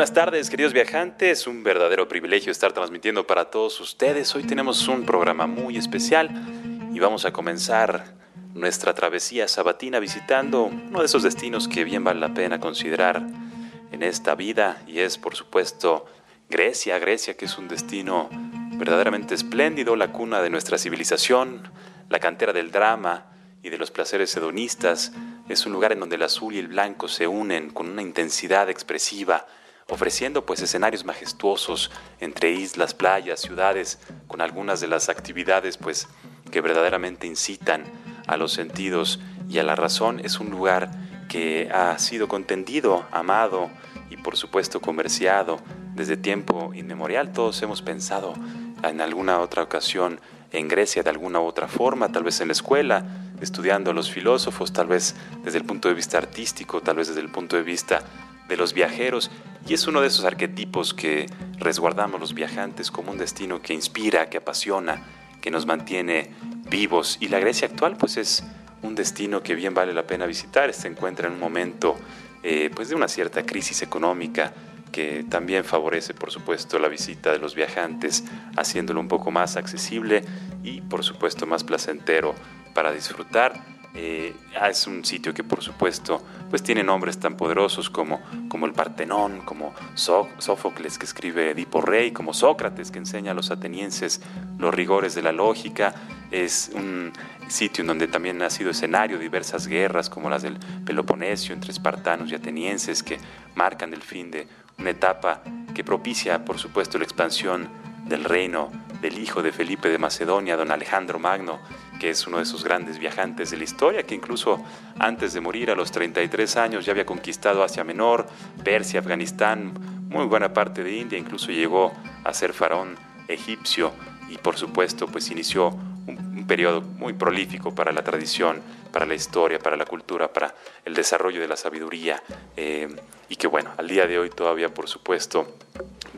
Buenas tardes, queridos viajantes. Un verdadero privilegio estar transmitiendo para todos ustedes. Hoy tenemos un programa muy especial y vamos a comenzar nuestra travesía sabatina visitando uno de esos destinos que bien vale la pena considerar en esta vida y es por supuesto Grecia, Grecia que es un destino verdaderamente espléndido, la cuna de nuestra civilización, la cantera del drama y de los placeres hedonistas, es un lugar en donde el azul y el blanco se unen con una intensidad expresiva, ofreciendo pues escenarios majestuosos entre islas, playas, ciudades, con algunas de las actividades pues que verdaderamente incitan a los sentidos y a la razón. Es un lugar que ha sido contendido, amado y por supuesto comerciado desde tiempo inmemorial. Todos hemos pensado en alguna otra ocasión en Grecia de alguna u otra forma, tal vez en la escuela, estudiando a los filósofos, tal vez desde el punto de vista artístico, tal vez desde el punto de vista de los viajeros, y es uno de esos arquetipos que resguardamos los viajantes como un destino que inspira, que apasiona, que nos mantiene vivos. Y la Grecia actual, pues es un destino que bien vale la pena visitar. Se encuentra en un momento eh, pues de una cierta crisis económica que también favorece, por supuesto, la visita de los viajantes, haciéndolo un poco más accesible y, por supuesto, más placentero para disfrutar. Eh, es un sitio que por supuesto pues tiene nombres tan poderosos como, como el Partenón, como Sófocles que escribe Edipo Rey, como Sócrates que enseña a los atenienses los rigores de la lógica. Es un sitio en donde también ha sido escenario diversas guerras como las del Peloponesio entre espartanos y atenienses que marcan el fin de una etapa que propicia por supuesto la expansión del reino del hijo de Felipe de Macedonia, don Alejandro Magno, que es uno de esos grandes viajantes de la historia, que incluso antes de morir a los 33 años ya había conquistado Asia Menor, Persia, Afganistán, muy buena parte de India, incluso llegó a ser faraón egipcio y por supuesto pues inició un, periodo muy prolífico para la tradición, para la historia, para la cultura, para el desarrollo de la sabiduría eh, y que bueno, al día de hoy todavía por supuesto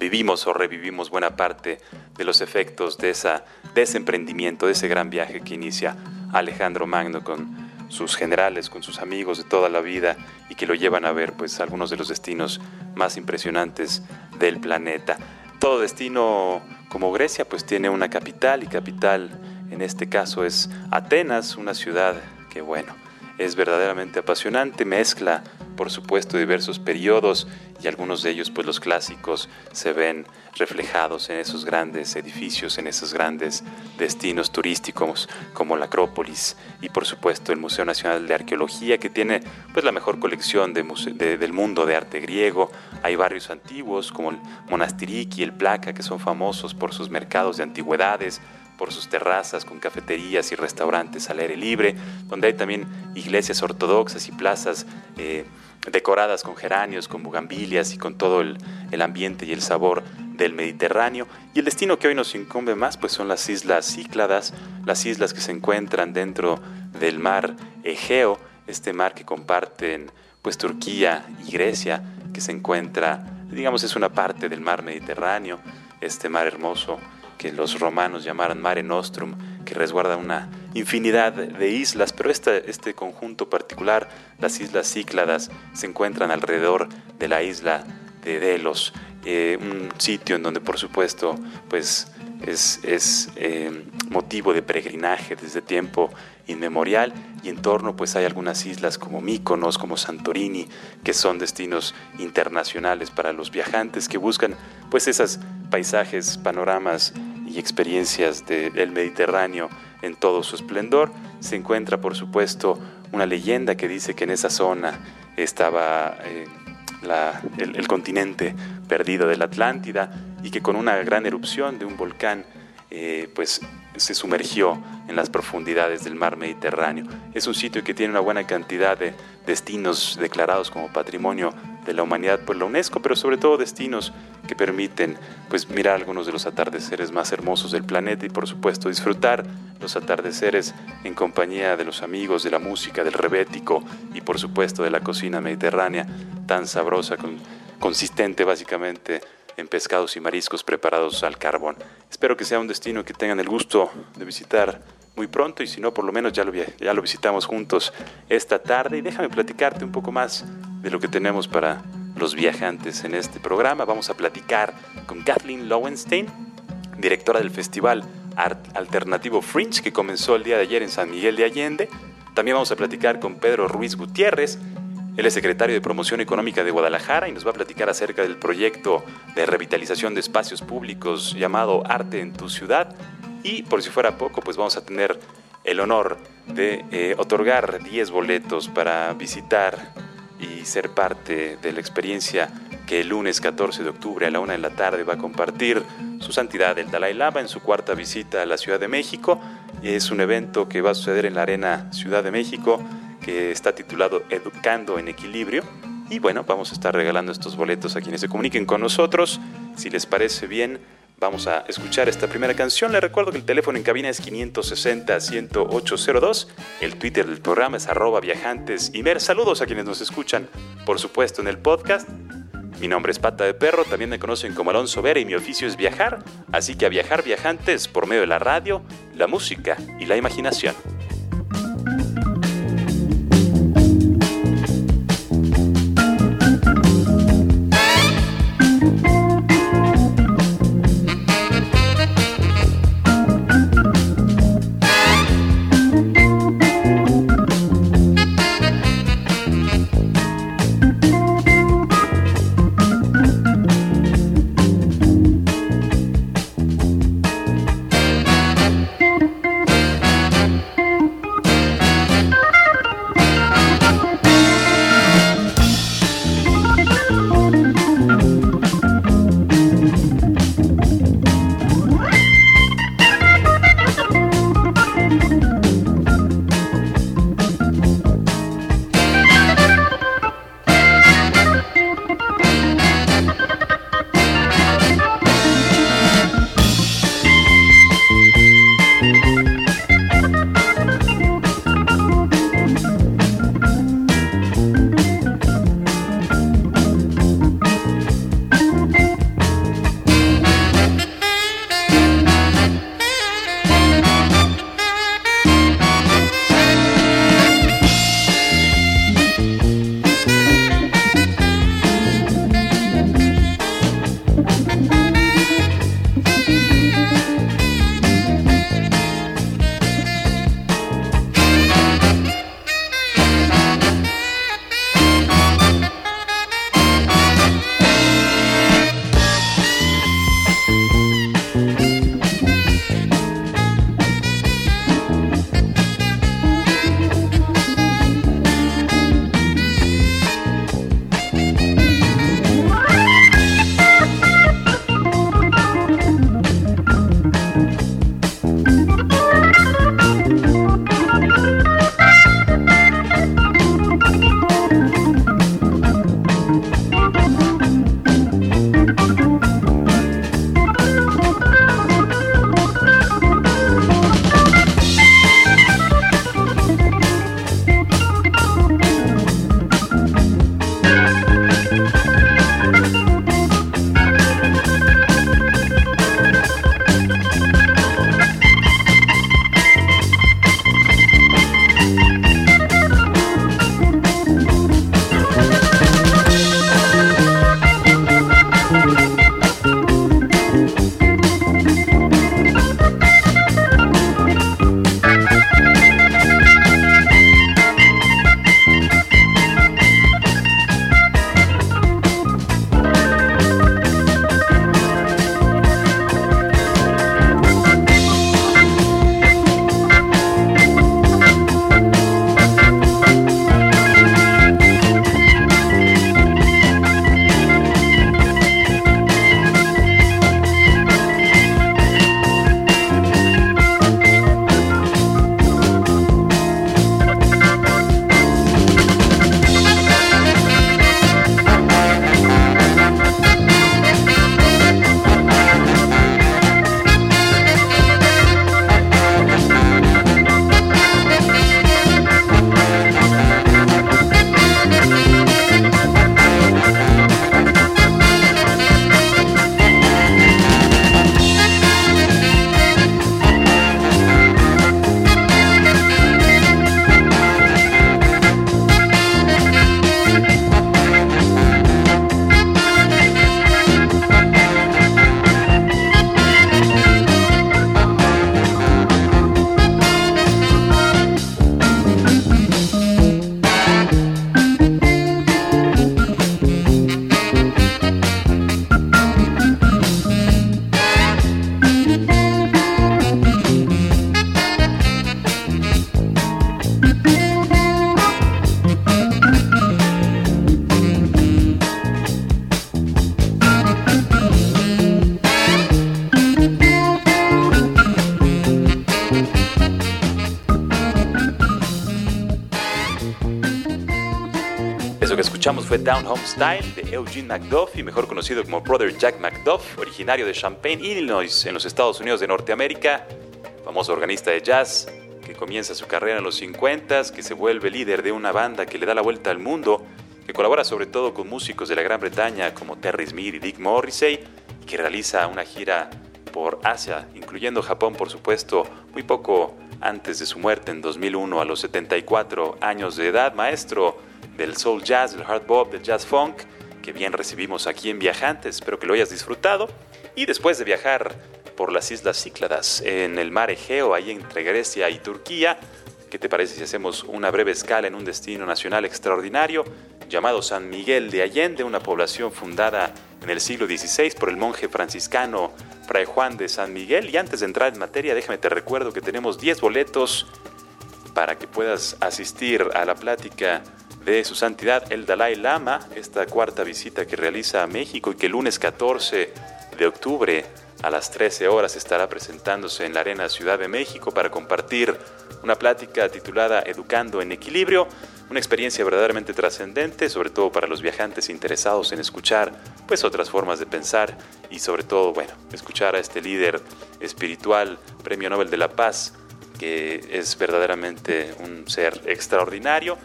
vivimos o revivimos buena parte de los efectos de, ese emprendimiento, de ese gran viaje que inicia Alejandro Magno con sus generales, con sus amigos de toda la vida y que lo llevan a ver pues algunos de los destinos más impresionantes del planeta. Todo destino como Grecia pues tiene una capital y capital en este caso es Atenas, una ciudad que bueno, es verdaderamente apasionante, mezcla por supuesto diversos periodos y algunos de ellos pues los clásicos se ven reflejados en esos grandes edificios, en esos grandes destinos turísticos como la Acrópolis y por supuesto el Museo Nacional de Arqueología que tiene pues la mejor colección de, del mundo de arte griego. Hay barrios antiguos como el Monastiriki, el Placa que son famosos por sus mercados de antigüedades, por sus terrazas con cafeterías y restaurantes al aire libre, donde hay también iglesias ortodoxas y plazas eh, decoradas con geranios, con bugambilias y con todo el, ambiente y el sabor del Mediterráneo. Y el destino que hoy nos incumbe más pues son las islas Cícladas, las islas que se encuentran dentro del mar Egeo, este mar que comparten pues Turquía y Grecia, que se encuentra, digamos, es una parte del mar Mediterráneo, este mar hermoso que los romanos llamaran Mare Nostrum, que resguarda una infinidad de islas, pero este, este conjunto particular, las islas Cícladas, se encuentran alrededor de la isla de Delos, eh, un sitio en donde por supuesto pues es, es eh, motivo de peregrinaje desde tiempo inmemorial y en torno pues hay algunas islas como Míconos, como Santorini, que son destinos internacionales para los viajantes que buscan pues esos paisajes, panoramas y experiencias del Mediterráneo en todo su esplendor. Se encuentra, por supuesto, una leyenda que dice que en esa zona estaba eh, el, continente perdido de la Atlántida y que con una gran erupción de un volcán, eh, pues se sumergió en las profundidades del mar Mediterráneo. Es un sitio que tiene una buena cantidad de destinos declarados como patrimonio de la humanidad por la UNESCO, pero sobre todo destinos que permiten pues mirar algunos de los atardeceres más hermosos del planeta y por supuesto disfrutar los atardeceres en compañía de los amigos, de la música, del rebético y por supuesto de la cocina mediterránea tan sabrosa, consistente básicamente en pescados y mariscos preparados al carbón. Espero que sea un destino que tengan el gusto de visitar muy pronto y si no, por lo menos ya lo, ya lo visitamos juntos esta tarde. Y déjame platicarte un poco más de lo que tenemos para los viajantes en este programa. Vamos a platicar con Kathleen Lowenstein, directora del Festival Art Alternativo Fringe que comenzó el día de ayer en San Miguel de Allende. También vamos a platicar con Pedro Ruiz Gutiérrez, él es secretario de Promoción Económica de Guadalajara y nos va a platicar acerca del proyecto de revitalización de espacios públicos llamado Arte en tu ciudad. Y por si fuera poco, pues vamos a tener el honor de eh, otorgar 10 boletos para visitar y ser parte de la experiencia que el lunes 14 de octubre a la una de la tarde va a compartir su santidad el Dalai Lama en su cuarta visita a la Ciudad de México. Es un evento que va a suceder en la Arena Ciudad de México que está titulado Educando en Equilibrio. Y bueno, vamos a estar regalando estos boletos a quienes se comuniquen con nosotros. Si les parece bien, vamos a escuchar esta primera canción. Les recuerdo que el teléfono en cabina es 560-10802. El Twitter del programa es arroba viajantes y ver. Saludos a quienes nos escuchan, por supuesto, en el podcast. Mi nombre es Pata de Perro, también me conocen como Alonso Vera y mi oficio es viajar, así que a viajar viajantes por medio de la radio, la música y la imaginación. Escuchamos fue Down Home Style de Eugene McDuffie, mejor conocido como Brother Jack McDuff, originario de Champaign, Illinois, en los Estados Unidos de Norteamérica, famoso organista de jazz que comienza su carrera en los 50, que se vuelve líder de una banda que le da la vuelta al mundo, que colabora sobre todo con músicos de la Gran Bretaña como Terry Smith y Dick Morrissey, que realiza una gira por Asia, incluyendo Japón por supuesto, muy poco antes de su muerte en 2001 a los 74 años de edad, maestro del soul jazz, del hard bop, del jazz funk, que bien recibimos aquí en Viajantes. Espero que lo hayas disfrutado. Y después de viajar por las Islas Cícladas, en el mar Egeo, ahí entre Grecia y Turquía, ¿qué te parece si hacemos una breve escala en un destino nacional extraordinario llamado San Miguel de Allende, una población fundada en el siglo XVI por el monje franciscano Fray Juan de San Miguel? Y antes de entrar en materia, déjame te recuerdo que tenemos 10 boletos para que puedas asistir a la plática de su santidad el Dalai Lama, esta cuarta visita que realiza a México y que el lunes 14 de octubre a las 13 horas estará presentándose en la Arena Ciudad de México para compartir una plática titulada Educando en Equilibrio, una experiencia verdaderamente trascendente, sobre todo para los viajantes interesados en escuchar pues otras formas de pensar y sobre todo, bueno, escuchar a este líder espiritual, Premio Nobel de la Paz, que es verdaderamente un ser extraordinario.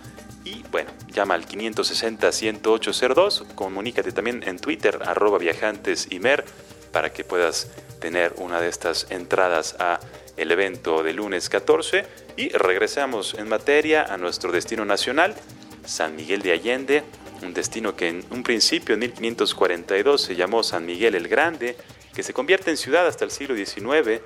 Y bueno, llama al 560-10802, comunícate también en Twitter, arroba viajantesimer, para que puedas tener una de estas entradas a el evento de lunes 14 y regresamos en materia a nuestro destino nacional, San Miguel de Allende, un destino que en un principio en 1542 se llamó San Miguel el Grande, que se convierte en ciudad hasta el siglo XIX,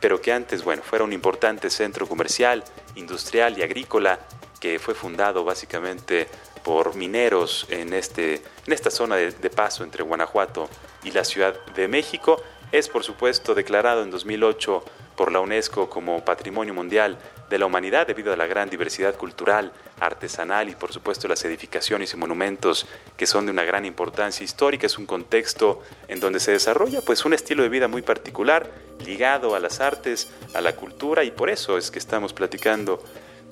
pero que antes, bueno, fuera un importante centro comercial, industrial y agrícola que fue fundado básicamente por mineros en, este, en esta zona de, de paso entre Guanajuato y la Ciudad de México. Es por supuesto declarado en 2008 por la UNESCO como Patrimonio Mundial de la Humanidad debido a la gran diversidad cultural, artesanal y por supuesto las edificaciones y monumentos que son de una gran importancia histórica. Es un contexto en donde se desarrolla pues un estilo de vida muy particular ligado a las artes, a la cultura y por eso es que estamos platicando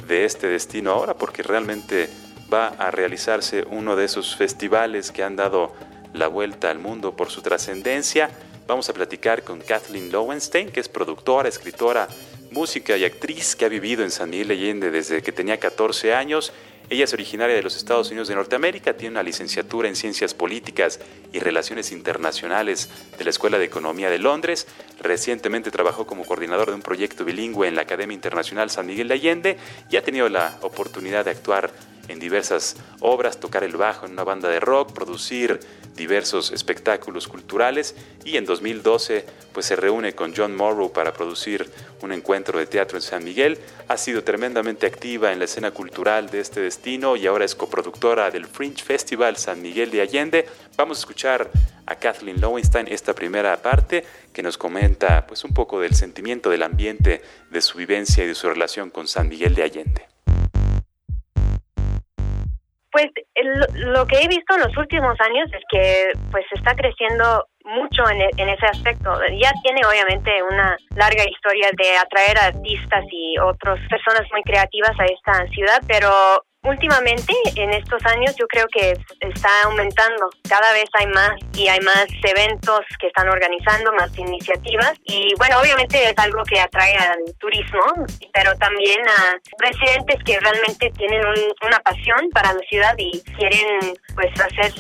de este destino ahora, porque realmente va a realizarse uno de esos festivales que han dado la vuelta al mundo por su trascendencia. Vamos a platicar con Kathleen Lowenstein, que es productora, escritora, música y actriz que ha vivido en San Miguel Allende desde que tenía 14 años ella es originaria de los Estados Unidos de Norteamérica, tiene una licenciatura en Ciencias Políticas y Relaciones Internacionales de la Escuela de Economía de Londres. Recientemente trabajó como coordinador de un proyecto bilingüe en la Academia Internacional San Miguel de Allende y ha tenido la oportunidad de actuar en diversas obras, tocar el bajo en una banda de rock, producir diversos espectáculos culturales y en 2012 pues se reúne con John Morrow para producir un encuentro de teatro en San Miguel. Ha sido tremendamente activa en la escena cultural de este destino y ahora es coproductora del Fringe Festival San Miguel de Allende. Vamos a escuchar a Kathleen Lowenstein esta primera parte que nos comenta pues un poco del sentimiento del ambiente de su vivencia y de su relación con San Miguel de Allende. Pues lo que he visto en los últimos años es que pues está creciendo mucho en, en, ese aspecto. Ya tiene obviamente una larga historia de atraer artistas y otras personas muy creativas a esta ciudad, pero Últimamente, en estos años, yo creo que está aumentando. Cada vez hay más y hay más eventos que están organizando, más iniciativas. Y bueno, obviamente es algo que atrae al turismo, pero también a residentes que realmente tienen una pasión para la ciudad y quieren pues hacer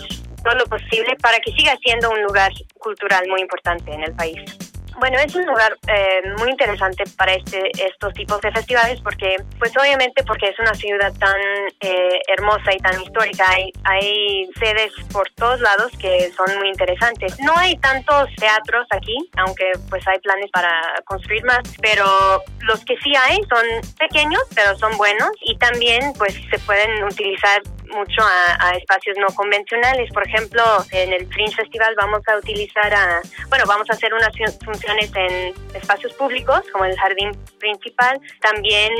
todo lo posible para que siga siendo un lugar cultural muy importante en el país. Bueno, es un lugar eh, muy interesante para este, estos tipos de festivales porque, pues obviamente porque es una ciudad tan eh, hermosa y tan histórica, hay, hay sedes por todos lados que son muy interesantes. No hay tantos teatros aquí, aunque pues hay planes para construir más, pero los que sí hay son pequeños, pero son buenos y también pues se pueden utilizar mucho a, espacios no convencionales. Por ejemplo, en el Fringe Festival vamos a utilizar a, bueno, vamos a hacer unas funciones en espacios públicos, como el jardín principal. También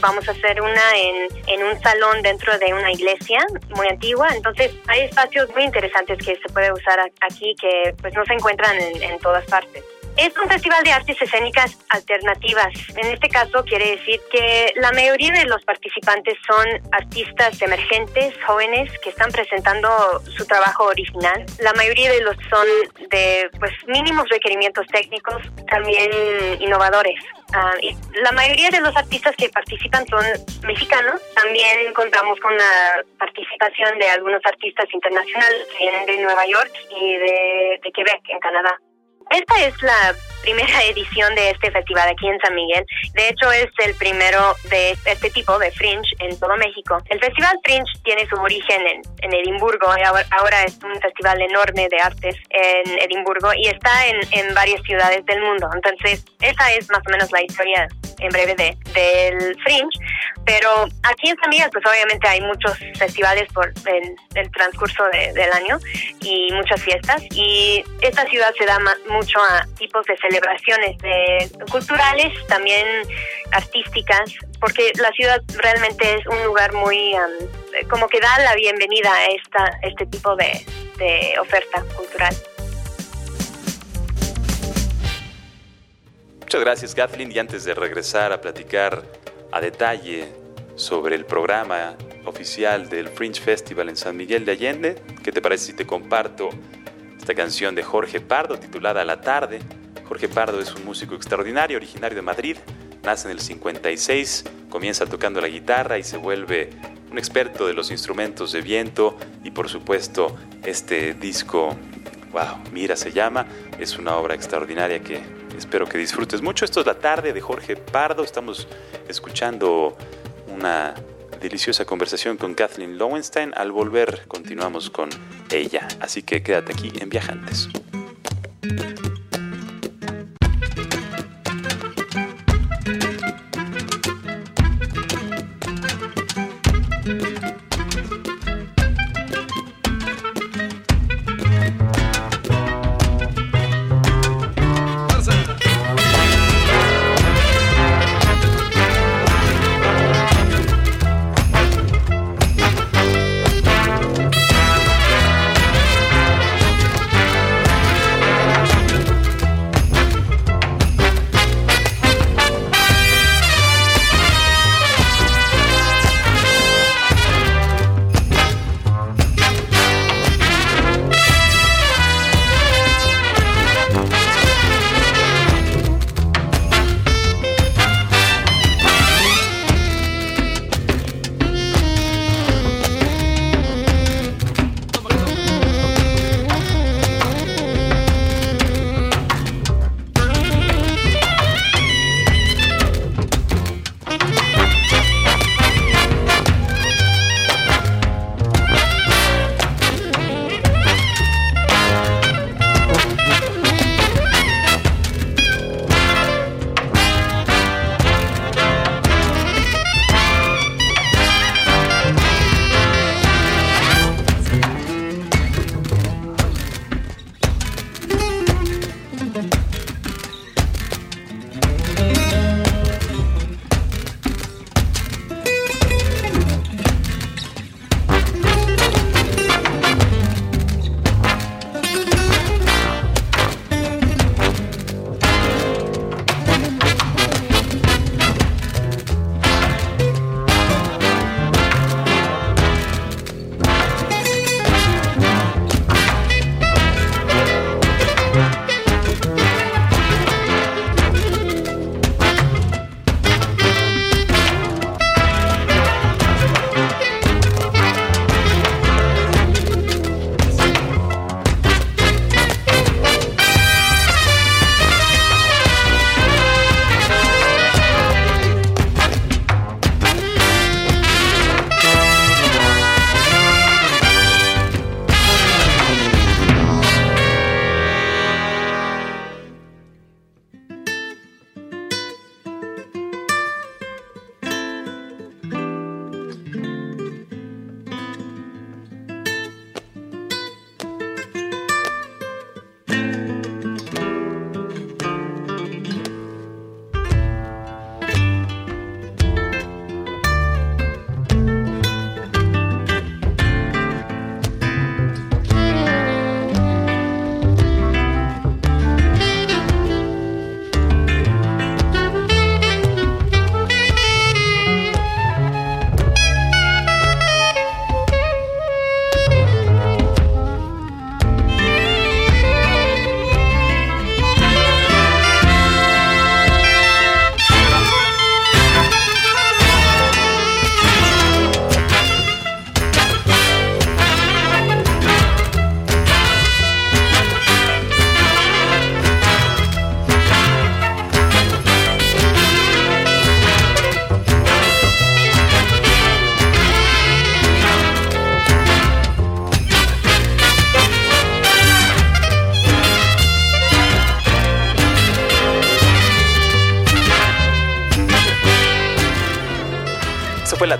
vamos a hacer una en, en un salón dentro de una iglesia muy antigua. Entonces, hay espacios muy interesantes que se puede usar aquí que pues no se encuentran en, en todas partes. Es un festival de artes escénicas alternativas. En este caso quiere decir que la mayoría de los participantes son artistas emergentes, jóvenes, que están presentando su trabajo original. La mayoría de los son de pues mínimos requerimientos técnicos, también innovadores. Y la mayoría de los artistas que participan son mexicanos. También contamos con la participación de algunos artistas internacionales, vienen de Nueva York y de Quebec, en Canadá. Esta es la primera edición de este festival aquí en San Miguel. De hecho, es el primero de este tipo de Fringe en todo México. El Festival Fringe tiene su origen en, en Edimburgo. Ahora es un festival enorme de artes en Edimburgo y está en, en varias ciudades del mundo. Entonces, esa es más o menos la historia en breve de, del Fringe. Pero aquí en San Miguel, pues obviamente hay muchos festivales por el, transcurso del año y muchas fiestas. Y esta ciudad se da mucho a tipos de celebraciones de, culturales, también artísticas, porque la ciudad realmente es un lugar muy, como que da la bienvenida a esta, este tipo de, de oferta cultural. Muchas gracias, Kathleen. Y antes de regresar a platicar a detalle sobre el programa oficial del Fringe Festival en San Miguel de Allende, ¿qué te parece si te comparto esta canción de Jorge Pardo titulada La tarde? Jorge Pardo es un músico extraordinario, originario de Madrid, nace en el 56, comienza tocando la guitarra y se vuelve un experto de los instrumentos de viento y por supuesto este disco, wow, Mira se llama, es una obra extraordinaria que espero que disfrutes mucho. Esto es la tarde de Jorge Pardo, estamos escuchando una deliciosa conversación con Kathleen Lowenstein. Al volver continuamos con ella, así que quédate aquí en Viajantes.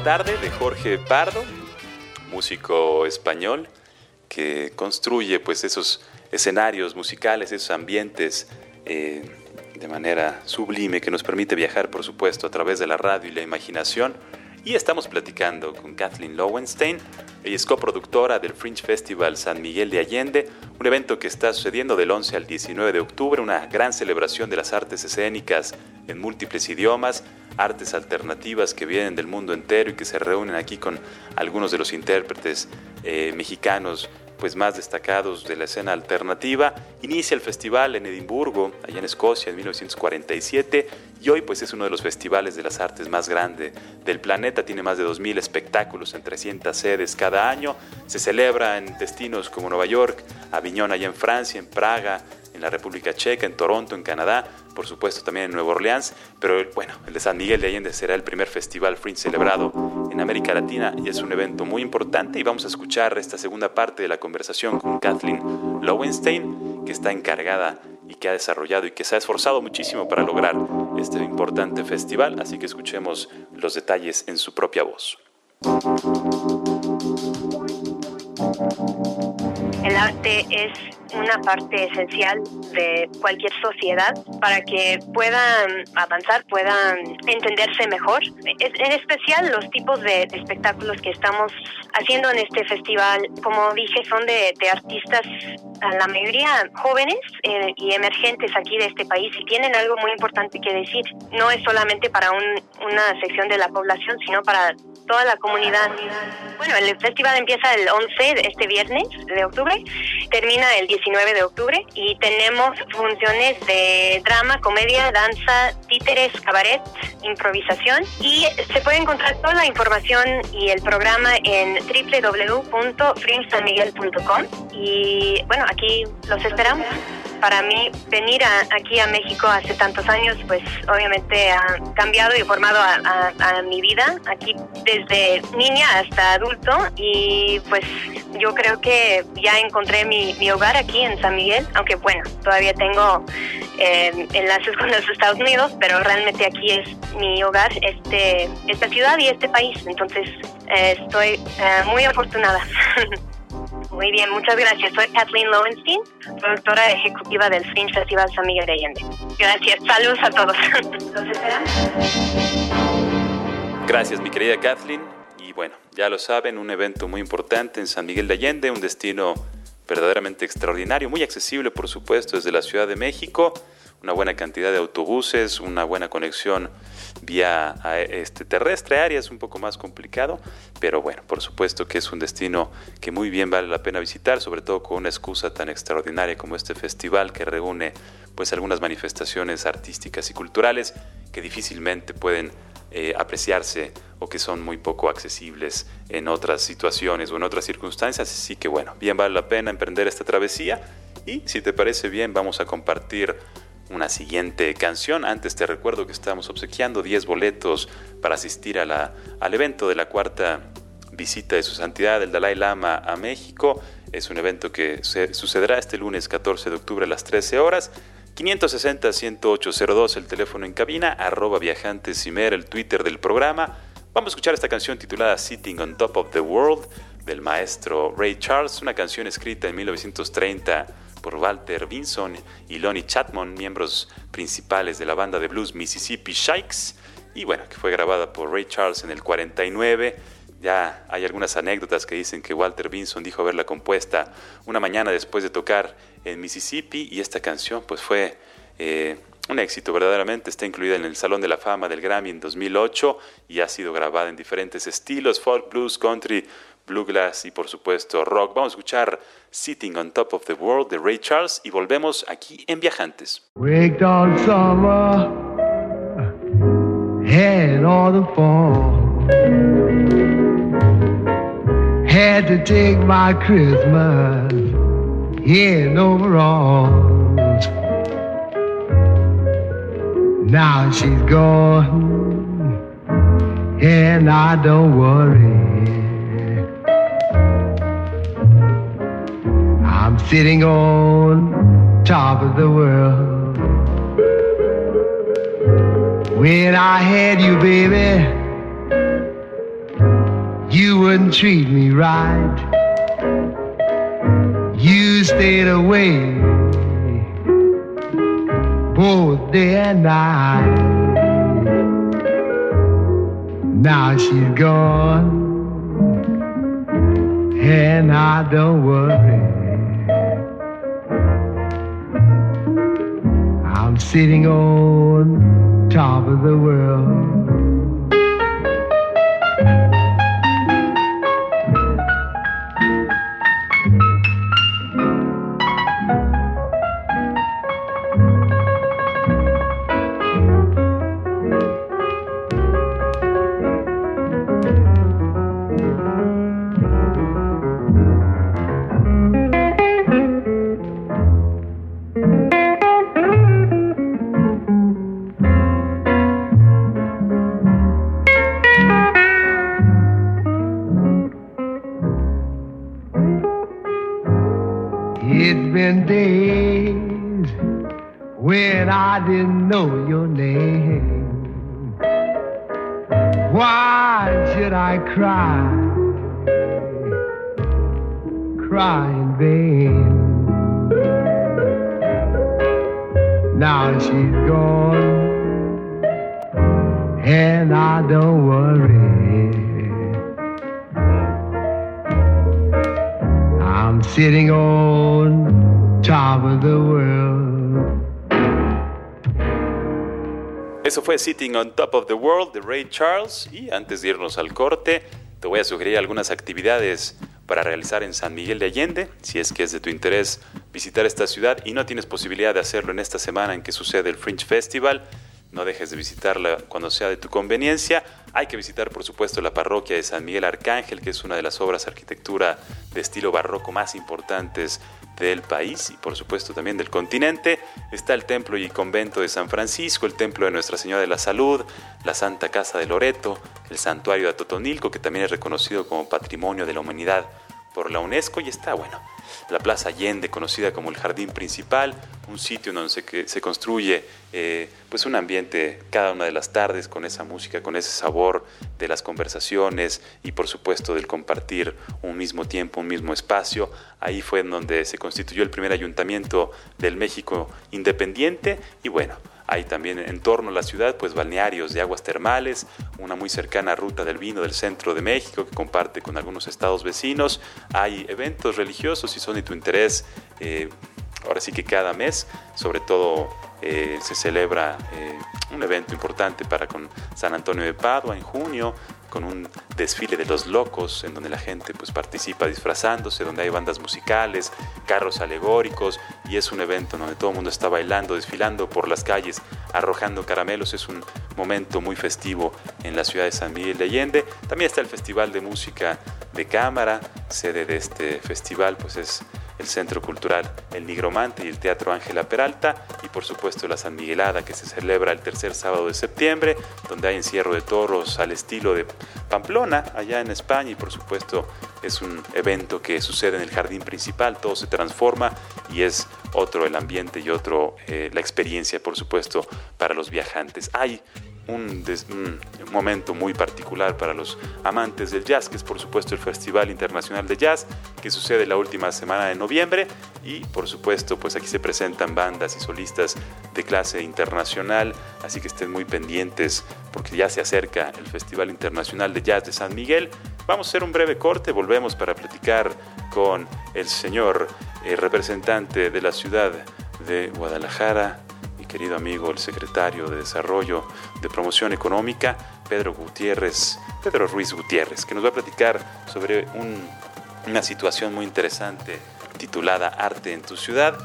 Tarde de Jorge Pardo, músico español que construye pues esos escenarios musicales, esos ambientes eh, de manera sublime que nos permite viajar por supuesto a través de la radio y la imaginación. Y estamos platicando con Kathleen Lowenstein, ella es coproductora del Fringe Festival San Miguel de Allende, un evento que está sucediendo del 11 al 19 de octubre, una gran celebración de las artes escénicas en múltiples idiomas, artes alternativas que vienen del mundo entero y que se reúnen aquí con algunos de los intérpretes eh, mexicanos pues más destacados de la escena alternativa. Inicia el festival en Edimburgo, allá en Escocia, en 1947, y hoy pues es uno de los festivales de las artes más grandes del planeta. Tiene más de 2.000 espectáculos en 300 sedes cada año. Se celebra en destinos como Nueva York, Aviñón allá en Francia, en Praga, en la República Checa, en Toronto, en Canadá, por supuesto también en Nueva Orleans, pero bueno, el de San Miguel de Allende será el primer festival Fringe celebrado en América Latina y es un evento muy importante y vamos a escuchar esta segunda parte de la conversación con Kathleen Lowenstein, que está encargada y que ha desarrollado y que se ha esforzado muchísimo para lograr este importante festival, así que escuchemos los detalles en su propia voz. El arte es una parte esencial de cualquier sociedad para que puedan avanzar, puedan entenderse mejor. En especial los tipos de espectáculos que estamos haciendo en este festival, como dije, son de, artistas, la mayoría jóvenes eh, y emergentes aquí de este país y tienen algo muy importante que decir. No es solamente para una sección de la población, sino para toda la comunidad. Bueno, el festival empieza el 11, este viernes de octubre, termina el 19 de octubre y tenemos funciones de drama, comedia, danza, títeres, cabaret, improvisación. Y se puede encontrar toda la información y el programa en www.fringesanmiguel.com y bueno, aquí los esperamos para mí venir aquí a México hace tantos años, pues obviamente ha cambiado y formado a, mi vida aquí desde niña hasta adulto y pues yo creo que ya encontré mi, hogar aquí en San Miguel, aunque bueno, todavía tengo eh, enlaces con los Estados Unidos, pero realmente aquí es mi hogar, este, esta ciudad y este país, entonces eh, estoy eh, muy afortunada. Muy bien, muchas gracias. Soy Kathleen Lowenstein, productora ejecutiva del Fringe Festival San Miguel de Allende. Gracias, saludos a todos. Gracias, mi querida Kathleen. Y bueno, ya lo saben, un evento muy importante en San Miguel de Allende, un destino verdaderamente extraordinario, muy accesible, por supuesto, desde la Ciudad de México una buena cantidad de autobuses, una buena conexión vía este, terrestre aérea, es un poco más complicado, pero bueno, por supuesto que es un destino que muy bien vale la pena visitar, sobre todo con una excusa tan extraordinaria como este festival que reúne pues algunas manifestaciones artísticas y culturales que difícilmente pueden eh, apreciarse o que son muy poco accesibles en otras situaciones o en otras circunstancias. Así que bueno, bien vale la pena emprender esta travesía y si te parece bien vamos a compartir una siguiente canción. Antes te recuerdo que estamos obsequiando 10 boletos para asistir a la, al evento de la cuarta visita de su santidad el Dalai Lama a México. Es un evento que se, sucederá este lunes 14 de octubre a las 13 horas. 560-10802 el teléfono en cabina, arroba viajantes el Twitter del programa. Vamos a escuchar esta canción titulada Sitting on Top of the World del maestro Ray Charles, una canción escrita en 1930 por Walter Vinson y Lonnie Chatmon, miembros principales de la banda de blues Mississippi Shikes, y bueno, que fue grabada por Ray Charles en el 49. Ya hay algunas anécdotas que dicen que Walter Vinson dijo haberla compuesta una mañana después de tocar en Mississippi y esta canción pues fue eh, un éxito verdaderamente, está incluida en el Salón de la Fama del Grammy en 2008 y ha sido grabada en diferentes estilos, folk, blues, country, bluegrass y por supuesto rock. Vamos a escuchar Sitting on Top of the World de Ray Charles y volvemos aquí en Viajantes. summer, had all the fall. Had to take my Christmas in overalls. Now she's gone, and I don't worry. I'm sitting on top of the world. When I had you, baby, you wouldn't treat me right. You stayed away both day and night. Now she's gone, and I don't worry. Sitting on top of the world. Eso fue Sitting on Top of the World de Ray Charles. Y antes de irnos al corte, te voy a sugerir algunas actividades para realizar en San Miguel de Allende, si es que es de tu interés visitar esta ciudad y no tienes posibilidad de hacerlo en esta semana en que sucede el Fringe Festival. No dejes de visitarla cuando sea de tu conveniencia. Hay que visitar, por supuesto, la parroquia de San Miguel Arcángel, que es una de las obras de arquitectura de estilo barroco más importantes del país y por supuesto también del continente. Está el templo y convento de San Francisco, el templo de Nuestra Señora de la Salud, la Santa Casa de Loreto, el santuario de Atotonilco, que también es reconocido como Patrimonio de la Humanidad por la UNESCO y está, bueno, la Plaza Allende, conocida como el Jardín Principal, un sitio donde se, construye eh, pues un ambiente cada una de las tardes con esa música, con ese sabor de las conversaciones y por supuesto del compartir un mismo tiempo, un mismo espacio. Ahí fue en donde se constituyó el primer ayuntamiento del México independiente y bueno, hay también en torno a la ciudad pues balnearios de aguas termales, una muy cercana ruta del vino del centro de México que comparte con algunos estados vecinos. Hay eventos religiosos si son de tu interés. Eh, ahora sí que cada mes, sobre todo eh, se celebra eh, un evento importante para con San Antonio de Padua en junio, con un desfile de los locos en donde la gente pues participa disfrazándose, donde hay bandas musicales, carros alegóricos y es un evento donde todo el mundo está bailando, desfilando por las calles, arrojando caramelos, es un momento muy festivo en la ciudad de San Miguel de Allende. También está el Festival de Música de Cámara, sede de este festival pues es el Centro Cultural El Nigromante y el Teatro Ángela Peralta y por supuesto la San Miguelada que se celebra el tercer sábado de septiembre, donde hay encierro de toros al estilo de Pamplona, allá en España y por supuesto es un evento que sucede en el jardín principal, todo se transforma y es otro el ambiente y otro eh, la experiencia por supuesto para los viajantes. Hay un, momento muy particular para los amantes del jazz, que es por supuesto el Festival Internacional de Jazz, que sucede la última semana de noviembre y por supuesto pues aquí se presentan bandas y solistas de clase internacional, así que estén muy pendientes porque ya se acerca el Festival Internacional de Jazz de San Miguel. Vamos a hacer un breve corte, volvemos para platicar con el señor eh, representante de la ciudad de Guadalajara, querido amigo, el secretario de Desarrollo de Promoción Económica, Pedro Gutiérrez, Pedro Ruiz Gutiérrez, que nos va a platicar sobre una situación muy interesante titulada Arte en tu ciudad.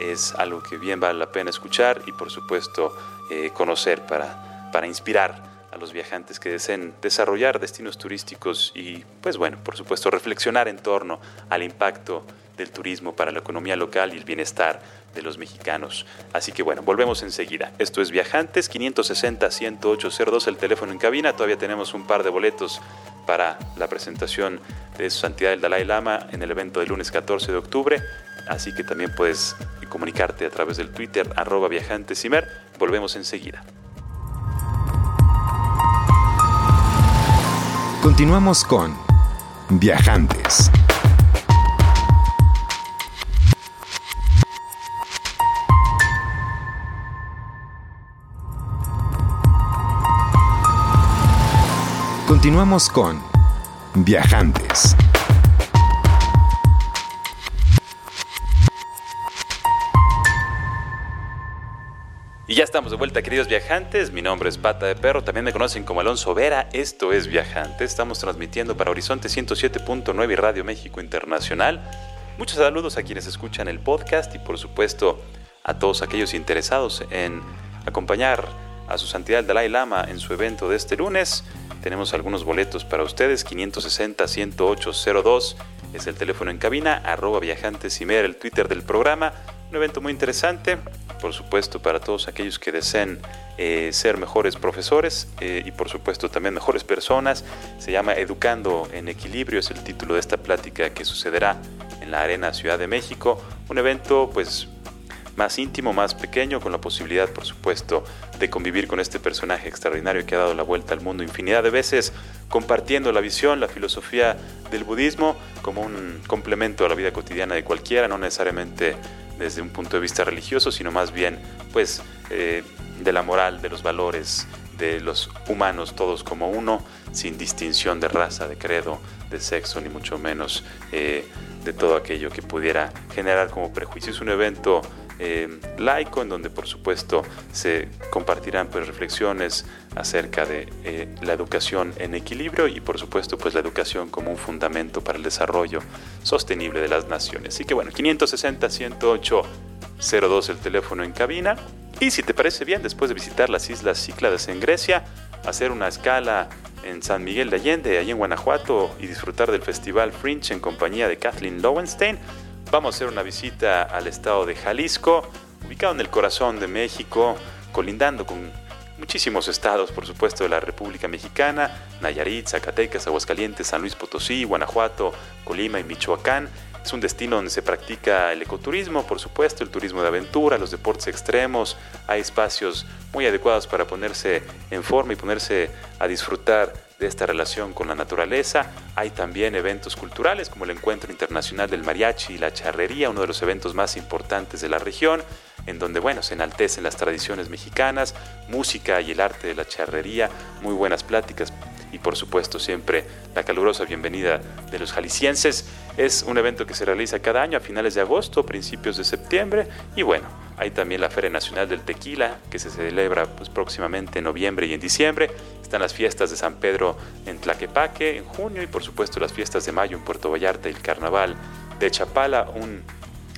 Es algo que bien vale la pena escuchar y por supuesto eh, conocer para, para inspirar a los viajantes que deseen desarrollar destinos turísticos y pues bueno, por supuesto reflexionar en torno al impacto del turismo para la economía local y el bienestar de los mexicanos. Así que bueno, volvemos enseguida. Esto es Viajantes 560-10802, el teléfono en cabina. Todavía tenemos un par de boletos para la presentación de su santidad el Dalai Lama en el evento del lunes 14 de octubre. Así que también puedes comunicarte a través del Twitter arroba viajantesimer. Volvemos enseguida. Continuamos con Viajantes. Continuamos con Viajantes. Y ya estamos de vuelta, queridos viajantes. Mi nombre es Pata de Perro, también me conocen como Alonso Vera. Esto es Viajantes. Estamos transmitiendo para Horizonte 107.9 y Radio México Internacional. Muchos saludos a quienes escuchan el podcast y, por supuesto, a todos aquellos interesados en acompañar a su santidad el Dalai Lama en su evento de este lunes. Tenemos algunos boletos para ustedes: 560-10802 es el teléfono en cabina, arroba viajantes y mer, el Twitter del programa. Un evento muy interesante, por supuesto, para todos aquellos que deseen eh, ser mejores profesores eh, y por supuesto también mejores personas. Se llama Educando en Equilibrio, es el título de esta plática que sucederá en la Arena Ciudad de México. Un evento pues más íntimo, más pequeño, con la posibilidad, por supuesto, de convivir con este personaje extraordinario que ha dado la vuelta al mundo infinidad de veces, compartiendo la visión, la filosofía del budismo como un complemento a la vida cotidiana de cualquiera, no necesariamente desde un punto de vista religioso, sino más bien pues eh, de la moral, de los valores, de los humanos todos como uno, sin distinción de raza, de credo, de sexo, ni mucho menos eh, de todo aquello que pudiera generar como prejuicio. Es un evento eh, laico, en donde por supuesto se compartirán pues, reflexiones acerca de eh, la educación en equilibrio y por supuesto pues la educación como un fundamento para el desarrollo sostenible de las naciones. Así que bueno, 560 108 02 el teléfono en cabina y si te parece bien después de visitar las islas Cícladas en Grecia, hacer una escala en San Miguel de Allende, allí en Guanajuato, y disfrutar del Festival Fringe en compañía de Kathleen Lowenstein, Vamos a hacer una visita al estado de Jalisco, ubicado en el corazón de México, colindando con muchísimos estados, por supuesto, de la República Mexicana, Nayarit, Zacatecas, Aguascalientes, San Luis Potosí, Guanajuato, Colima y Michoacán. Es un destino donde se practica el ecoturismo, por supuesto, el turismo de aventura, los deportes extremos. Hay espacios muy adecuados para ponerse en forma y ponerse a disfrutar de esta relación con la naturaleza. Hay también eventos culturales como el Encuentro Internacional del Mariachi y la Charrería, uno de los eventos más importantes de la región, en donde bueno, se enaltecen las tradiciones mexicanas, música y el arte de la charrería, muy buenas pláticas y por supuesto siempre la calurosa bienvenida de los jaliscienses. Es un evento que se realiza cada año a finales de agosto, principios de septiembre y bueno, hay también la Feria Nacional del Tequila que se celebra pues, próximamente en noviembre y en diciembre. Están las fiestas de San Pedro en Tlaquepaque en junio y por supuesto las fiestas de mayo en Puerto Vallarta y el Carnaval de Chapala, un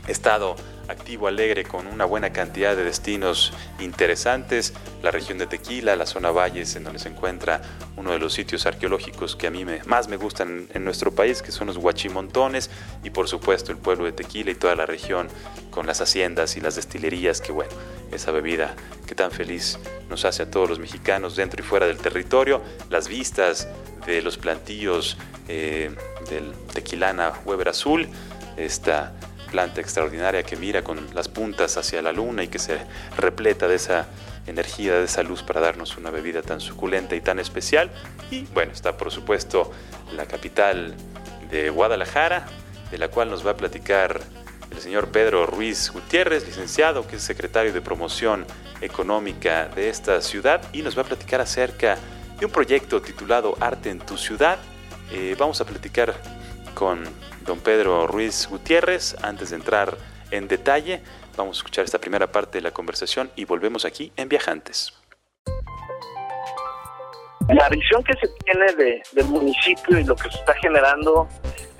estado activo, alegre, con una buena cantidad de destinos interesantes. La región de Tequila, la zona Valles, en donde se encuentra uno de los sitios arqueológicos que a mí me, más me gustan en, nuestro país, que son los Huachimontones, y por supuesto el pueblo de Tequila y toda la región con las haciendas y las destilerías, que bueno, esa bebida que tan feliz nos hace a todos los mexicanos dentro y fuera del territorio, las vistas de los plantillos eh, del Tequilana Weber Azul, esta planta extraordinaria que mira con las puntas hacia la luna y que se repleta de esa energía, de esa luz para darnos una bebida tan suculenta y tan especial. Y bueno, está por supuesto la capital de Guadalajara, de la cual nos va a platicar el señor Pedro Ruiz Gutiérrez, licenciado, que es secretario de promoción económica de esta ciudad, y nos va a platicar acerca de un proyecto titulado Arte en tu ciudad. Eh, vamos a platicar con don Pedro Ruiz Gutiérrez. Antes de entrar en detalle, vamos a escuchar esta primera parte de la conversación y volvemos aquí en Viajantes. La visión que se tiene de, del municipio y lo que se está generando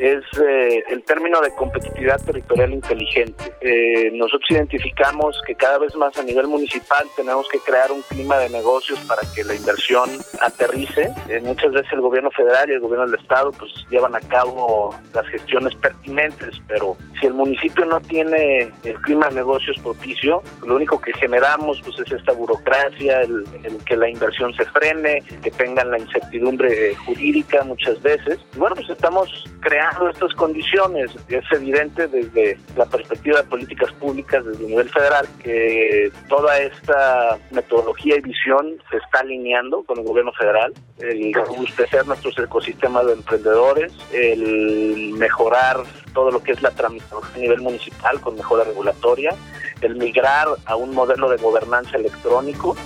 es eh, el término de competitividad territorial inteligente. Eh, nosotros identificamos que cada vez más a nivel municipal tenemos que crear un clima de negocios para que la inversión aterrice. Eh, muchas veces el gobierno federal y el gobierno del estado pues llevan a cabo las gestiones pertinentes, pero si el municipio no tiene el clima de negocios propicio, lo único que generamos pues es esta burocracia, el, el que la inversión se frene, que tengan la incertidumbre jurídica muchas veces. Y bueno, pues estamos creando dado estas condiciones, es evidente desde la perspectiva de políticas públicas desde el nivel federal que toda esta metodología y visión se está alineando con el gobierno federal, el robustecer nuestros ecosistemas de emprendedores, el mejorar todo lo que es la tramitación a nivel municipal con mejora regulatoria, el migrar a un modelo de gobernanza electrónico.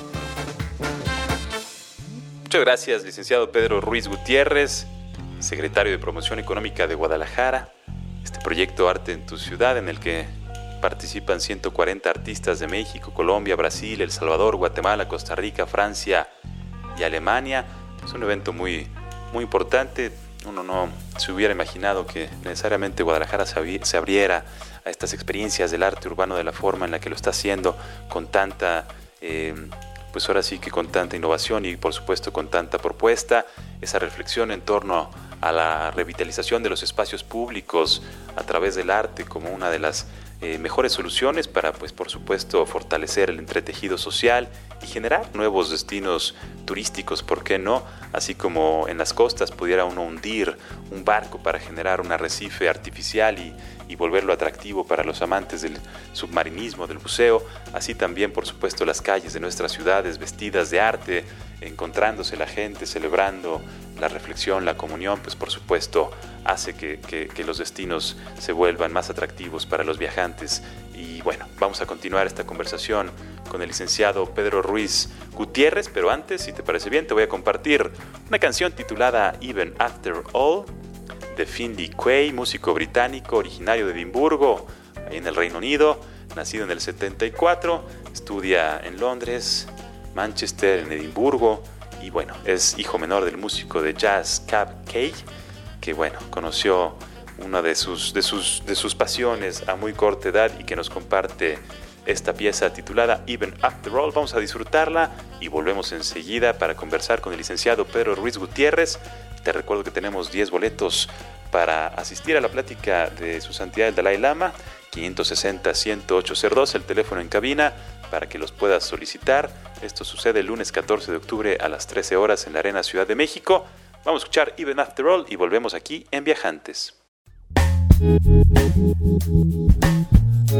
Muchas gracias, licenciado Pedro Ruiz Gutiérrez, secretario de Promoción Económica de Guadalajara. Este proyecto Arte en tu ciudad en el que participan 140 artistas de México, Colombia, Brasil, El Salvador, Guatemala, Costa Rica, Francia y Alemania. Es un evento muy, muy importante. Uno no se hubiera imaginado que necesariamente Guadalajara se abriera a estas experiencias del arte urbano de la forma en la que lo está haciendo, con tanta, eh, pues ahora sí que con tanta innovación y por supuesto con tanta propuesta, esa reflexión en torno a la revitalización de los espacios públicos a través del arte como una de las eh, mejores soluciones para, pues por supuesto, fortalecer el entretejido social y generar nuevos destinos turísticos, ¿por qué no? Así como en las costas pudiera uno hundir un barco para generar un arrecife artificial y, y volverlo atractivo para los amantes del submarinismo, del buceo, así también, por supuesto, las calles de nuestras ciudades vestidas de arte, encontrándose la gente, celebrando la reflexión, la comunión, pues por supuesto hace que, que, los destinos se vuelvan más atractivos para los viajantes. Y bueno, vamos a continuar esta conversación con el licenciado Pedro Ruiz Gutiérrez, pero antes, si te parece bien, te voy a compartir una canción titulada Even After All de Finley Quay, músico británico originario de Edimburgo, ahí en el Reino Unido, nacido en el 74, estudia en Londres, Manchester, en Edimburgo, y bueno, es hijo menor del músico de jazz Cab Kay, que bueno, conoció una de sus, de, sus, de sus pasiones a muy corta edad y que nos comparte esta pieza titulada Even After All. Vamos a disfrutarla y volvemos enseguida para conversar con el licenciado Pedro Ruiz Gutiérrez. Te recuerdo que tenemos 10 boletos para asistir a la plática de su santidad el Dalai Lama, 560-10802, el teléfono en cabina para que los puedas solicitar. Esto sucede el lunes 14 de octubre a las 13 horas en la Arena Ciudad de México. Vamos a escuchar Even After All y volvemos aquí en Viajantes.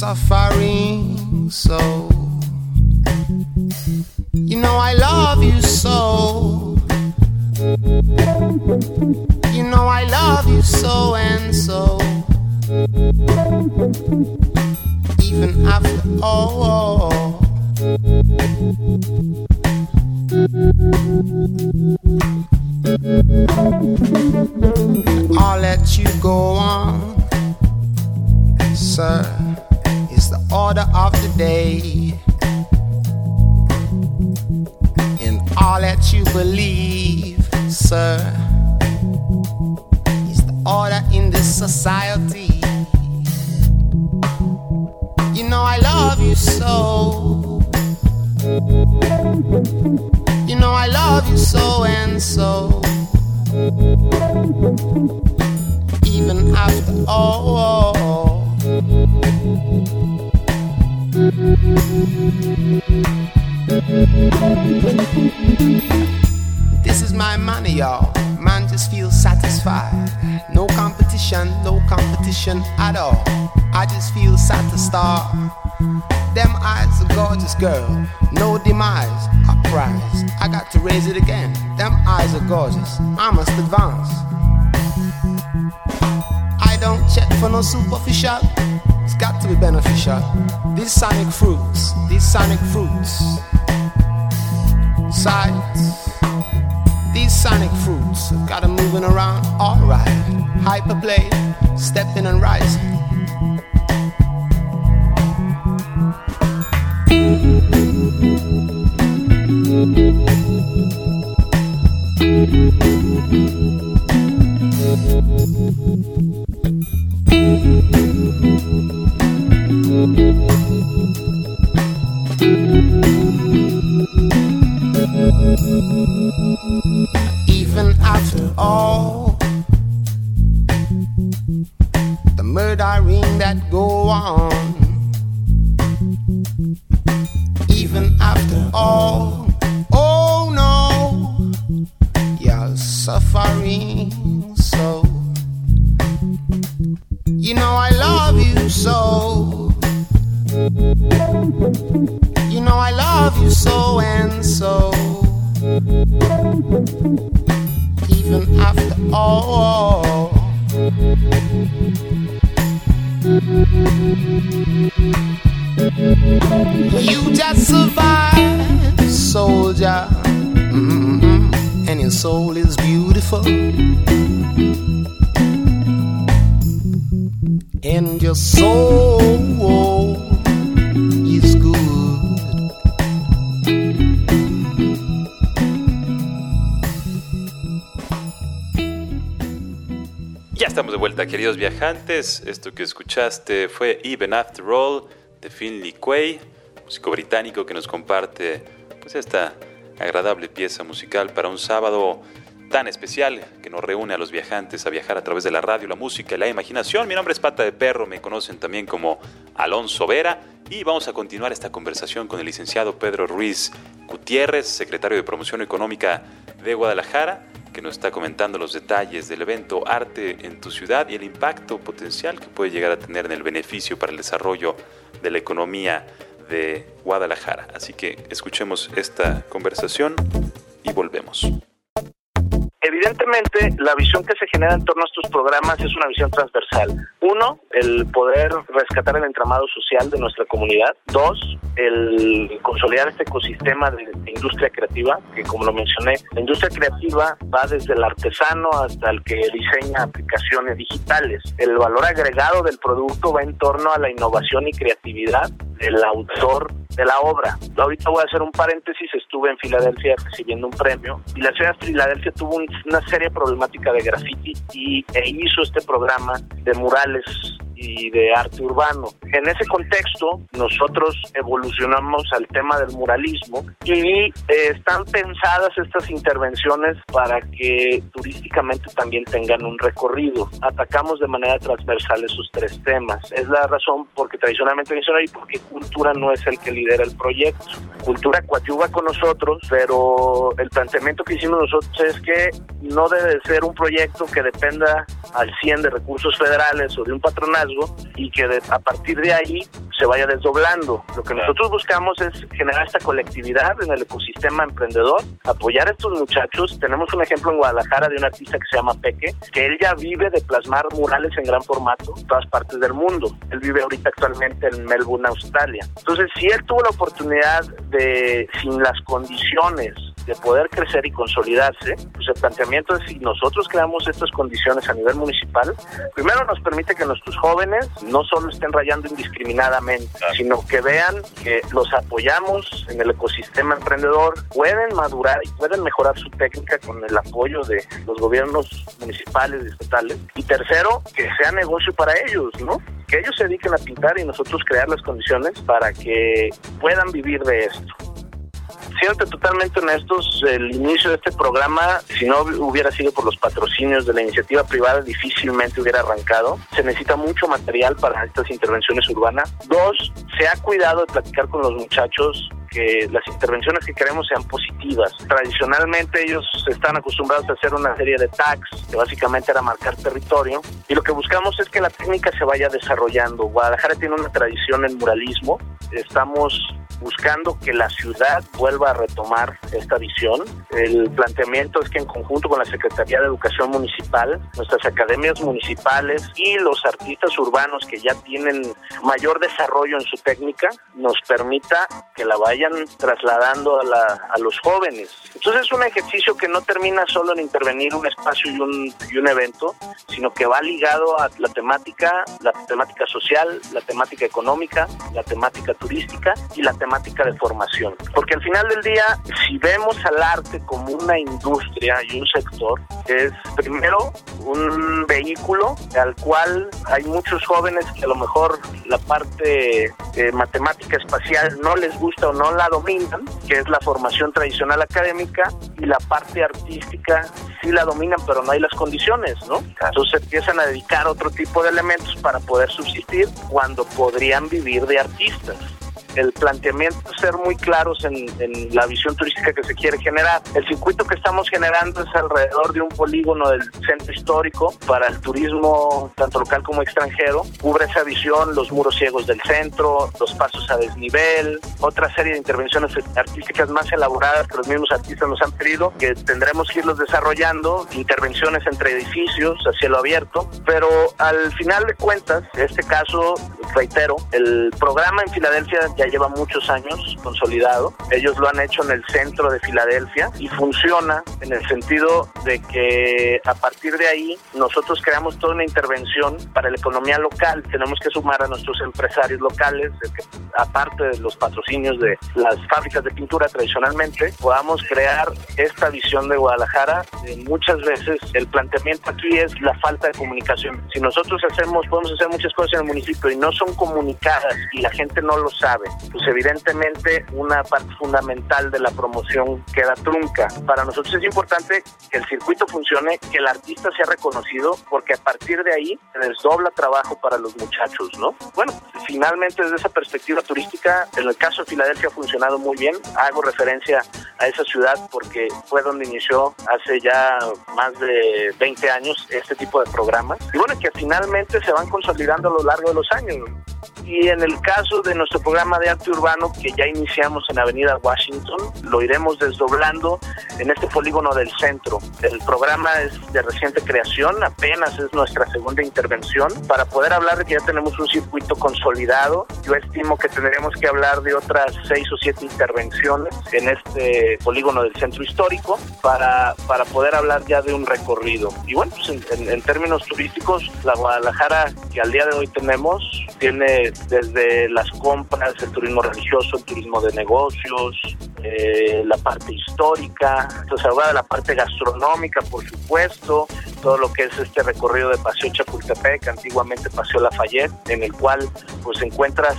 suffering, so you know I love you so. You know I love you so and so. Even after all. I'll let you go on, sir. Is the order of the day. And all that you believe sir, is the order in this society. You know I love you so. You know I love you so and so. Even after all. At all. I just feel satisfied. Them eyes, a gorgeous girl. No demise, a prize. I got to raise it again. Them eyes are gorgeous. I must advance. I don't check for no superficial. It's got to be beneficial. These sonic fruits, these sonic fruits. Sights these sonic fruits got them moving around alright. Hyperplay, Step in and rise. That go on. And your soul is beautiful. And your soul is good. Ya estamos de vuelta, queridos viajantes. Esto que escuchaste fue Even After All de Finley Quay, músico británico que nos comparte pues esta agradable pieza musical para un sábado tan especial que nos reúne a los viajantes a viajar a través de la radio, la música y la imaginación. Mi nombre es Pata de Perro, me conocen también como Alonso Vera y vamos a continuar esta conversación con el licenciado Pedro Ruiz Gutiérrez, secretario de Promoción Económica de Guadalajara, que nos está comentando los detalles del evento Arte en tu ciudad y el impacto potencial que puede llegar a tener en el beneficio para el desarrollo de la economía de Guadalajara. Así que escuchemos esta conversación y volvemos. Evidentemente, la visión que se genera en torno a estos programas es una visión transversal. Uno, el poder rescatar el entramado social de nuestra comunidad. Dos, el consolidar este ecosistema de, industria creativa, que como lo mencioné, la industria creativa va desde el artesano hasta el que diseña aplicaciones digitales. El valor agregado del producto va en torno a la innovación y creatividad del autor de la obra. Ahorita voy a hacer un paréntesis, estuve en Filadelfia recibiendo un premio y la ciudad de Filadelfia tuvo un, una seria problemática de graffiti y e hizo este programa de murales y de arte urbano. En ese contexto, nosotros evolucionamos al tema del muralismo y eh, están pensadas estas intervenciones para que turísticamente también tengan un recorrido. Atacamos de manera transversal esos tres temas. Es la razón porque tradicionalmente mencioné y porque cultura no es el que lidera el proyecto. Cultura coadyuva con nosotros, pero el planteamiento que hicimos nosotros es que no debe ser un proyecto que dependa al 100 de recursos federales o de un patronazgo y que de, a partir de ahí se vaya desdoblando. Lo que nosotros buscamos es generar esta colectividad en el ecosistema emprendedor, apoyar a estos muchachos. Tenemos un ejemplo en Guadalajara de un artista que se llama Peque, que él ya vive de plasmar murales en gran formato en todas partes del mundo. Él vive ahorita actualmente en Melbourne, Australia. Entonces, si él tuvo la oportunidad de, sin las condiciones de poder crecer y consolidarse, pues el planteamiento es si nosotros creamos estas condiciones a nivel municipal, primero nos permite que nuestros jóvenes no solo estén rayando indiscriminadamente, sino que vean que los apoyamos en el ecosistema emprendedor, pueden madurar y pueden mejorar su técnica con el apoyo de los gobiernos municipales y estatales. Y tercero, que sea negocio para ellos, ¿no? Que ellos se dediquen a pintar y nosotros crear las condiciones para que puedan vivir de esto siendo totalmente honestos, el inicio de este programa, si no hubiera sido por los patrocinios de la iniciativa privada, difícilmente hubiera arrancado. Se necesita mucho material para estas intervenciones urbanas. Dos, se ha cuidado de platicar con los muchachos que las intervenciones que queremos sean positivas. Tradicionalmente ellos están acostumbrados a hacer una serie de tags, que básicamente era marcar territorio, y lo que buscamos es que la técnica se vaya desarrollando. Guadalajara tiene una tradición en muralismo, estamos buscando que la ciudad vuelva a retomar esta visión. El planteamiento es que en conjunto con la Secretaría de Educación Municipal, nuestras academias municipales y los artistas urbanos que ya tienen mayor desarrollo en su técnica, nos permita que la vayan trasladando a, la, a los jóvenes. Entonces es un ejercicio que no termina solo en intervenir un espacio y un, y un evento, sino que va ligado a la temática, la temática social, la temática económica, la temática turística y la temática de formación. Porque al final del día, si vemos al arte como una industria y un sector, es primero un vehículo al cual hay muchos jóvenes que a lo mejor la parte eh, matemática espacial no les gusta o no la dominan, que es la formación tradicional académica, y la parte artística sí la dominan, pero no hay las condiciones, ¿no? Entonces empiezan a dedicar otro tipo de elementos para poder subsistir cuando podrían vivir de artistas el planteamiento es ser muy claros en, la visión turística que se quiere generar. El circuito que estamos generando es alrededor de un polígono del centro histórico para el turismo tanto local como extranjero. Cubre esa visión, los muros ciegos del centro, los pasos a desnivel, otra serie de intervenciones artísticas más elaboradas que los mismos artistas nos han pedido, que tendremos que irlos desarrollando, intervenciones entre edificios a cielo abierto, pero al final de cuentas, este caso, reitero, el programa en Filadelfia ya lleva muchos años consolidado. Ellos lo han hecho en el centro de Filadelfia y funciona en el sentido de que a partir de ahí nosotros creamos toda una intervención para la economía local. Tenemos que sumar a nuestros empresarios locales, aparte de los patrocinios de las fábricas de pintura tradicionalmente, podamos crear esta visión de Guadalajara. muchas veces el planteamiento aquí es la falta de comunicación. Si nosotros hacemos, podemos hacer muchas cosas en el municipio y no son comunicadas y la gente no lo sabe, pues evidentemente una parte fundamental de la promoción queda trunca. Para nosotros es importante que el circuito funcione, que el artista sea reconocido, porque a partir de ahí se desdobla trabajo para los muchachos, ¿no? Bueno, finalmente desde esa perspectiva turística, en el caso de Filadelfia ha funcionado muy bien. Hago referencia a esa ciudad porque fue donde inició hace ya más de 20 años este tipo de programas. Y bueno, que finalmente se van consolidando a lo largo de los años. Y en el caso de nuestro programa de arte urbano que ya iniciamos en Avenida Washington, lo iremos desdoblando en este polígono del centro. El programa es de reciente creación, apenas es nuestra segunda intervención. Para poder hablar de que ya tenemos un circuito consolidado, yo estimo que tendremos que hablar de otras seis o siete intervenciones en este polígono del centro histórico para, para poder hablar ya de un recorrido. Y bueno, pues en, en términos turísticos, la Guadalajara que al día de hoy tenemos tiene desde las compras, el turismo religioso, el turismo de negocios, eh, la parte histórica, entonces de la parte gastronómica, por supuesto, todo lo que es este recorrido de Paseo Chapultepec, antiguamente Paseo Lafayette, en el cual pues encuentras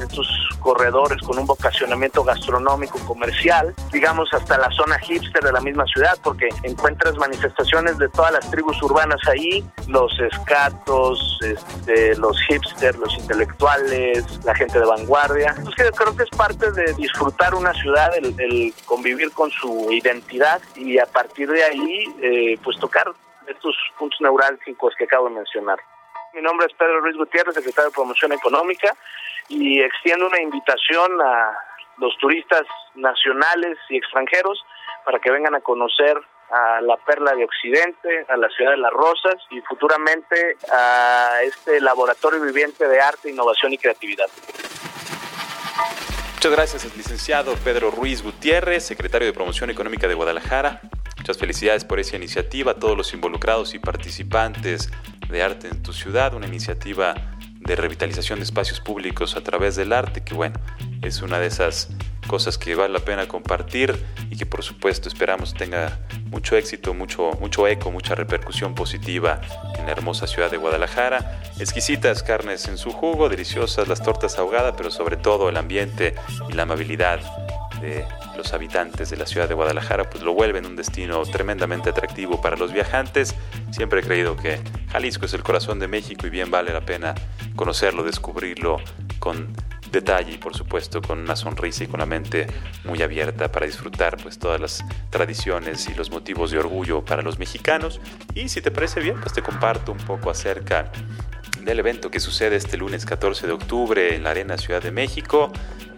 estos corredores con un vocacionamiento gastronómico comercial, digamos hasta la zona hipster de la misma ciudad, porque encuentras manifestaciones de todas las tribus urbanas ahí, los escatos, este, los hipsters, los intelectuales, la gente de vanguardia. Entonces creo que es parte de disfrutar una ciudad, el, convivir con su identidad y a partir de ahí eh, pues tocar estos puntos neurálgicos que acabo de mencionar. Mi nombre es Pedro Ruiz Gutiérrez, secretario de Promoción Económica, y extiendo una invitación a los turistas nacionales y extranjeros para que vengan a conocer a la Perla de Occidente, a la Ciudad de las Rosas y futuramente a este laboratorio viviente de arte, innovación y creatividad. Muchas gracias, licenciado Pedro Ruiz Gutiérrez, secretario de Promoción Económica de Guadalajara. Muchas felicidades por esa iniciativa, a todos los involucrados y participantes de arte en tu ciudad, una iniciativa de revitalización de espacios públicos a través del arte, que bueno, es una de esas cosas que vale la pena compartir y que por supuesto esperamos tenga mucho éxito, mucho, mucho eco, mucha repercusión positiva en la hermosa ciudad de Guadalajara. Exquisitas carnes en su jugo, deliciosas las tortas ahogadas, pero sobre todo el ambiente y la amabilidad los habitantes de la ciudad de Guadalajara pues lo vuelven un destino tremendamente atractivo para los viajantes. Siempre he creído que Jalisco es el corazón de México y bien vale la pena conocerlo, descubrirlo con detalle y por supuesto con una sonrisa y con la mente muy abierta para disfrutar pues todas las tradiciones y los motivos de orgullo para los mexicanos. Y si te parece bien, pues te comparto un poco acerca del evento que sucede este lunes 14 de octubre en la Arena Ciudad de México,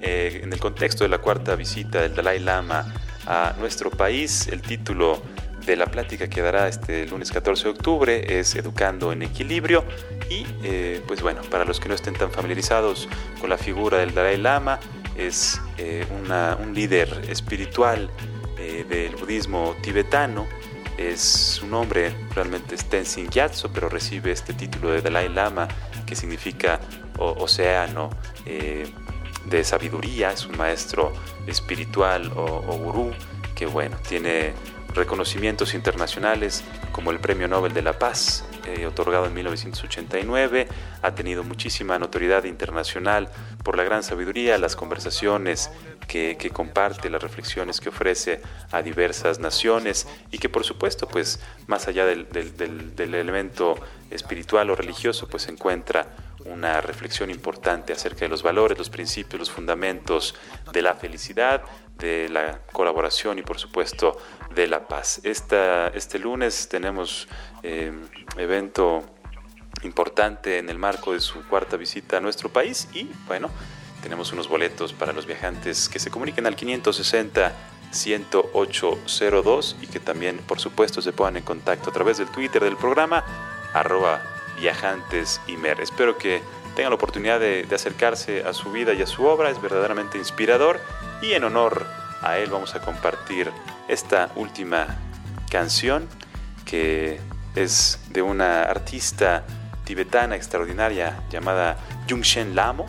eh, en el contexto de la cuarta visita del Dalai Lama a nuestro país. El título de la plática que dará este lunes 14 de octubre es Educando en Equilibrio y eh, pues bueno, para los que no estén tan familiarizados con la figura del Dalai Lama, es eh, un líder espiritual del budismo tibetano es su nombre realmente es Tenzin Gyatso, pero recibe este título de Dalai Lama, que significa océano, eh, de sabiduría, es un maestro espiritual o, o gurú que bueno, tiene reconocimientos internacionales como el Premio Nobel de la Paz, eh, otorgado en 1989, ha tenido muchísima notoriedad internacional por la gran sabiduría, las conversaciones que, comparte, las reflexiones que ofrece a diversas naciones y que por supuesto, pues más allá del, elemento espiritual o religioso, pues encuentra una reflexión importante acerca de los valores, los principios, los fundamentos de la felicidad, de la colaboración y por supuesto de la paz. Esta, este lunes tenemos eh, evento importante en el marco de su cuarta visita a nuestro país y bueno, tenemos unos boletos para los viajantes que se comuniquen al 560 10802 y que también por supuesto se pongan en contacto a través del Twitter del programa viajantes y mer. Espero que tengan la oportunidad de, acercarse a su vida y a su obra, es verdaderamente inspirador y en honor a él vamos a compartir esta última canción que es de una artista tibetana extraordinaria llamada Shen Lamo.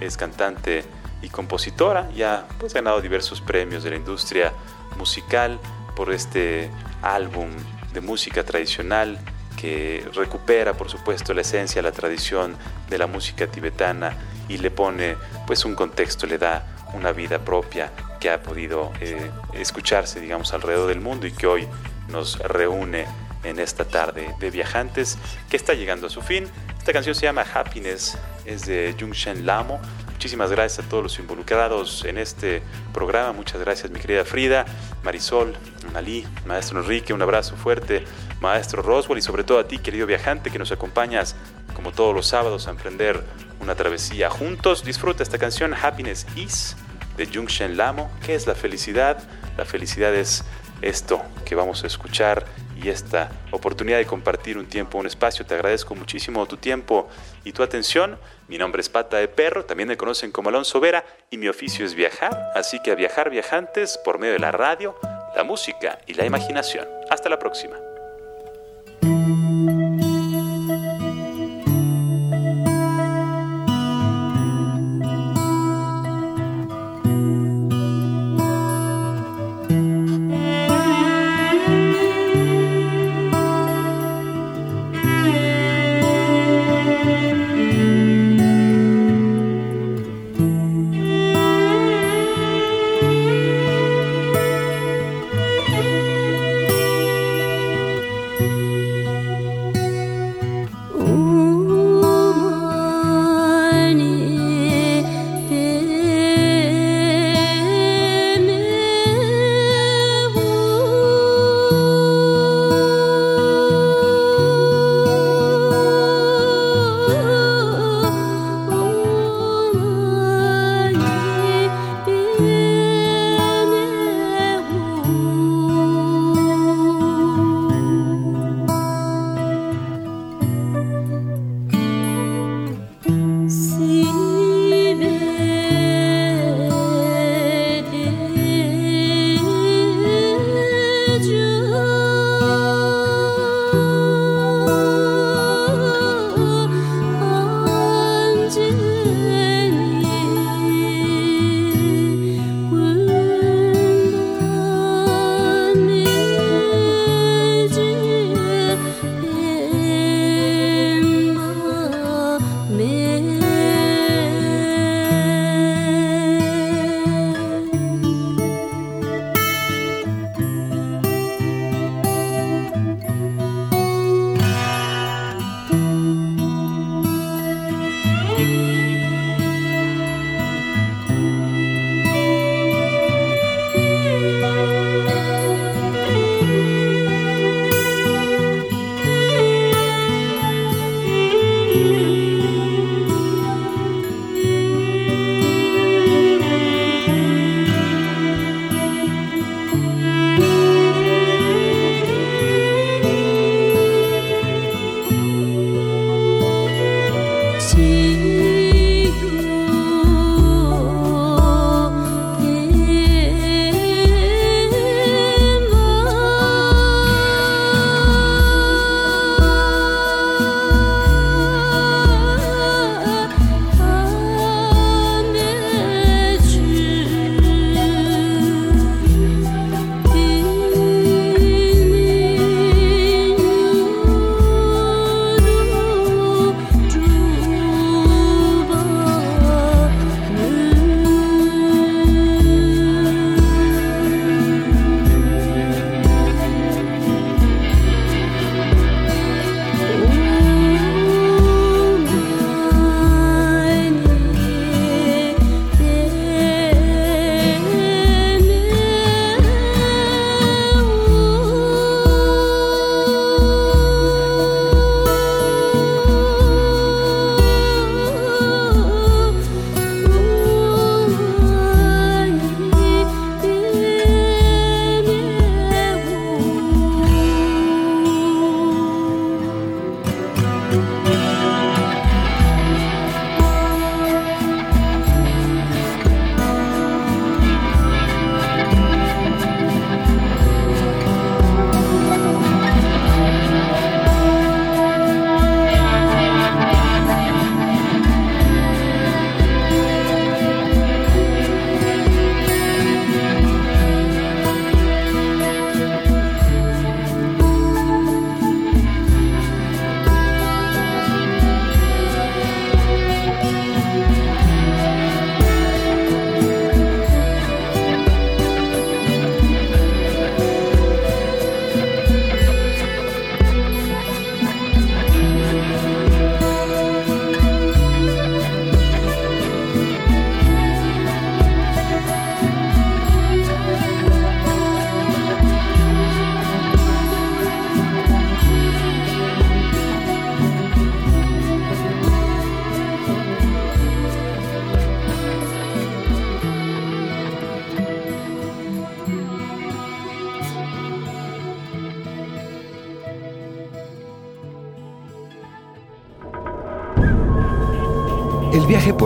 Es cantante y compositora y ha pues, ganado diversos premios de la industria musical por este álbum de música tradicional que recupera por supuesto la esencia, la tradición de la música tibetana y le pone pues un contexto, le da una vida propia que ha podido eh, escucharse, digamos, alrededor del mundo y que hoy nos reúne en esta tarde de viajantes que está llegando a su fin. Esta canción se llama Happiness, es de Shen Lamo. Muchísimas gracias a todos los involucrados en este programa. Muchas gracias, mi querida Frida, Marisol, Malí, maestro Enrique. Un abrazo fuerte, maestro Roswell, y sobre todo a ti, querido viajante, que nos acompañas como todos los sábados a emprender una travesía juntos. Disfruta esta canción Happiness Is de Shen Lamo. ¿Qué es la felicidad? La felicidad es esto que vamos a escuchar y esta oportunidad de compartir un tiempo, un espacio. Te agradezco muchísimo tu tiempo y tu atención. Mi nombre es Pata de Perro, también me conocen como Alonso Vera y mi oficio es viajar, así que a viajar viajantes por medio de la radio, la música y la imaginación. Hasta la próxima.